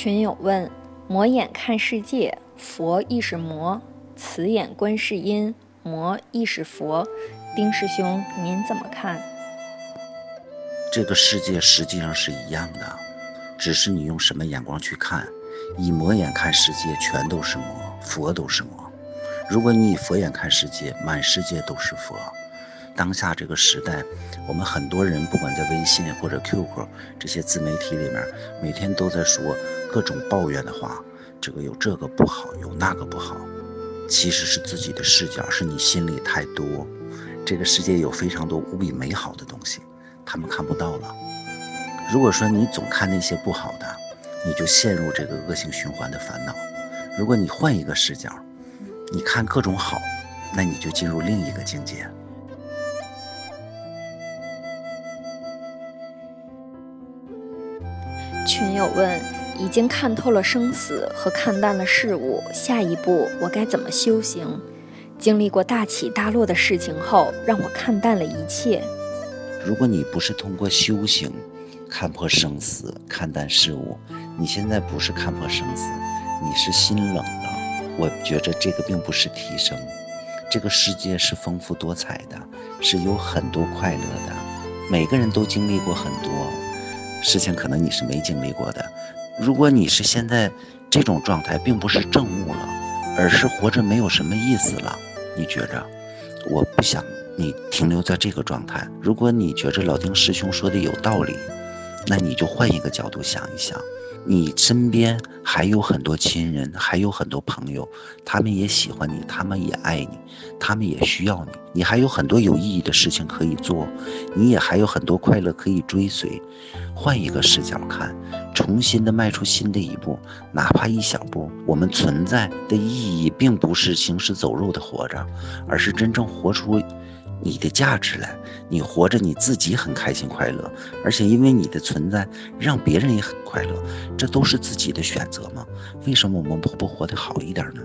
群友问：魔眼看世界，佛亦是魔；慈眼观世音，魔亦是佛。丁师兄，您怎么看？这个世界实际上是一样的，只是你用什么眼光去看。以魔眼看世界，全都是魔；佛都是魔。如果你以佛眼看世界，满世界都是佛。当下这个时代，我们很多人不管在微信或者 QQ 这些自媒体里面，每天都在说各种抱怨的话，这个有这个不好，有那个不好，其实是自己的视角，是你心里太多。这个世界有非常多无比美好的东西，他们看不到了。如果说你总看那些不好的，你就陷入这个恶性循环的烦恼。如果你换一个视角，你看各种好，那你就进入另一个境界。群友问：已经看透了生死和看淡了事物，下一步我该怎么修行？经历过大起大落的事情后，让我看淡了一切。如果你不是通过修行看破生死、看淡事物，你现在不是看破生死，你是心冷了。我觉着这个并不是提升。这个世界是丰富多彩的，是有很多快乐的。每个人都经历过很多。事情可能你是没经历过的。如果你是现在这种状态，并不是正悟了，而是活着没有什么意思了。你觉着，我不想你停留在这个状态。如果你觉着老丁师兄说的有道理，那你就换一个角度想一想。你身边还有很多亲人，还有很多朋友，他们也喜欢你，他们也爱你，他们也需要你。你还有很多有意义的事情可以做，你也还有很多快乐可以追随。换一个视角看，重新的迈出新的一步，哪怕一小步。我们存在的意义，并不是行尸走肉的活着，而是真正活出。你的价值来，你活着你自己很开心快乐，而且因为你的存在，让别人也很快乐，这都是自己的选择吗？为什么我们不不活得好一点呢？